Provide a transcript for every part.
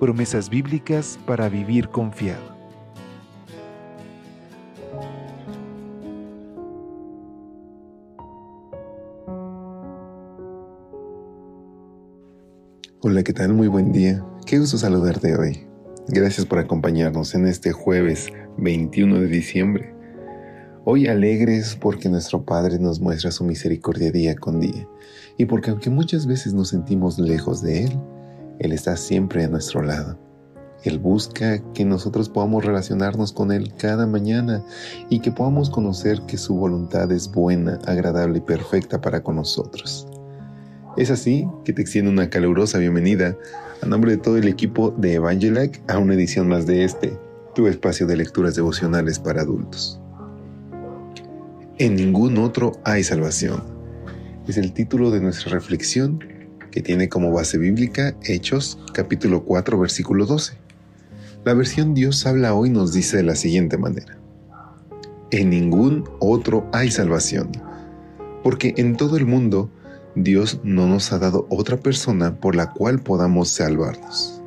Promesas bíblicas para vivir confiado. Hola, ¿qué tal? Muy buen día. Qué gusto saludarte hoy. Gracias por acompañarnos en este jueves 21 de diciembre. Hoy alegres porque nuestro Padre nos muestra su misericordia día con día y porque aunque muchas veces nos sentimos lejos de Él, Él está siempre a nuestro lado. Él busca que nosotros podamos relacionarnos con Él cada mañana y que podamos conocer que su voluntad es buena, agradable y perfecta para con nosotros. Es así que te extiendo una calurosa bienvenida a nombre de todo el equipo de Evangelac a una edición más de este, tu espacio de lecturas devocionales para adultos. En ningún otro hay salvación. Es el título de nuestra reflexión que tiene como base bíblica Hechos capítulo 4 versículo 12. La versión Dios habla hoy nos dice de la siguiente manera. En ningún otro hay salvación, porque en todo el mundo Dios no nos ha dado otra persona por la cual podamos salvarnos.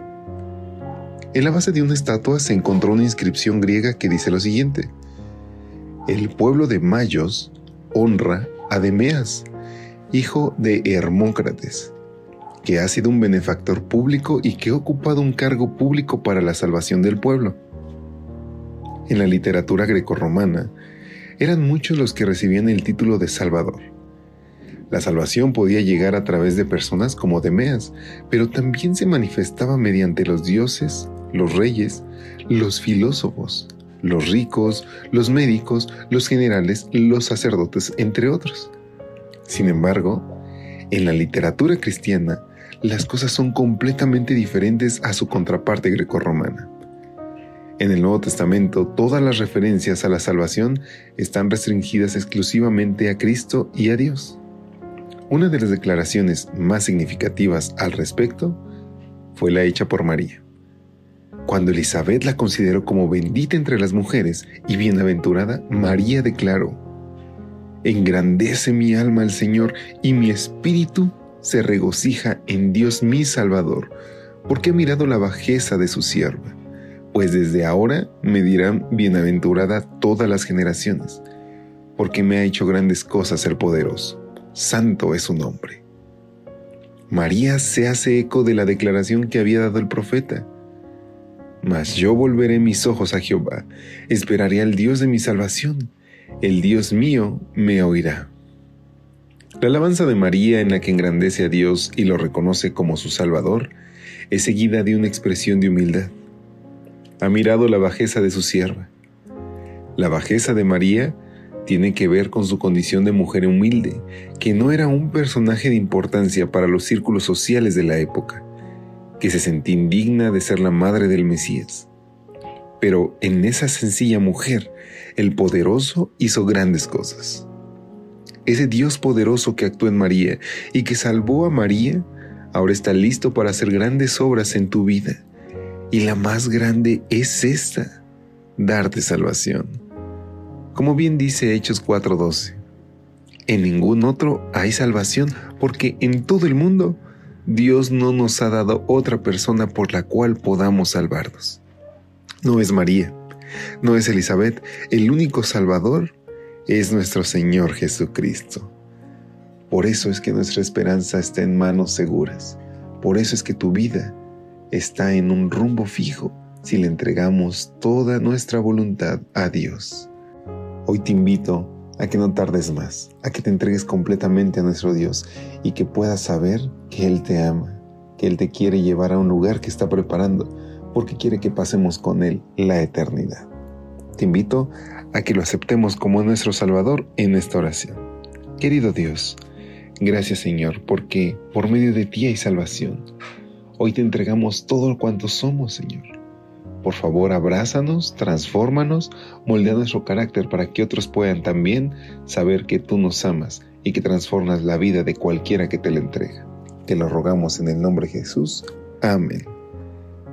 En la base de una estatua se encontró una inscripción griega que dice lo siguiente. El pueblo de Mayos honra a Demeas, hijo de Hermócrates, que ha sido un benefactor público y que ha ocupado un cargo público para la salvación del pueblo. En la literatura grecorromana, eran muchos los que recibían el título de Salvador la salvación podía llegar a través de personas como Demeas, pero también se manifestaba mediante los dioses, los reyes, los filósofos, los ricos, los médicos, los generales, los sacerdotes, entre otros. Sin embargo, en la literatura cristiana, las cosas son completamente diferentes a su contraparte grecorromana. En el Nuevo Testamento, todas las referencias a la salvación están restringidas exclusivamente a Cristo y a Dios. Una de las declaraciones más significativas al respecto fue la hecha por María. Cuando Elizabeth la consideró como bendita entre las mujeres y bienaventurada, María declaró, Engrandece mi alma al Señor y mi espíritu se regocija en Dios mi Salvador, porque he mirado la bajeza de su sierva, pues desde ahora me dirán bienaventurada todas las generaciones, porque me ha hecho grandes cosas el poderoso santo es su nombre. María se hace eco de la declaración que había dado el profeta. Mas yo volveré mis ojos a Jehová, esperaré al Dios de mi salvación, el Dios mío me oirá. La alabanza de María en la que engrandece a Dios y lo reconoce como su Salvador es seguida de una expresión de humildad. Ha mirado la bajeza de su sierva. La bajeza de María tiene que ver con su condición de mujer humilde, que no era un personaje de importancia para los círculos sociales de la época, que se sentía indigna de ser la madre del Mesías. Pero en esa sencilla mujer, el poderoso hizo grandes cosas. Ese Dios poderoso que actuó en María y que salvó a María, ahora está listo para hacer grandes obras en tu vida. Y la más grande es esta, darte salvación. Como bien dice Hechos 4:12, en ningún otro hay salvación, porque en todo el mundo Dios no nos ha dado otra persona por la cual podamos salvarnos. No es María, no es Elizabeth, el único Salvador es nuestro Señor Jesucristo. Por eso es que nuestra esperanza está en manos seguras. Por eso es que tu vida está en un rumbo fijo si le entregamos toda nuestra voluntad a Dios. Hoy te invito a que no tardes más, a que te entregues completamente a nuestro Dios y que puedas saber que Él te ama, que Él te quiere llevar a un lugar que está preparando, porque quiere que pasemos con Él la eternidad. Te invito a que lo aceptemos como nuestro Salvador en esta oración. Querido Dios, gracias Señor, porque por medio de ti hay salvación. Hoy te entregamos todo cuanto somos, Señor Por favor, abrázanos, transfórmanos, moldea nuestro carácter para que otros puedan también saber que tú nos amas y que transformas la vida de cualquiera que te la entrega. Te lo rogamos en el nombre de Jesús. Amén.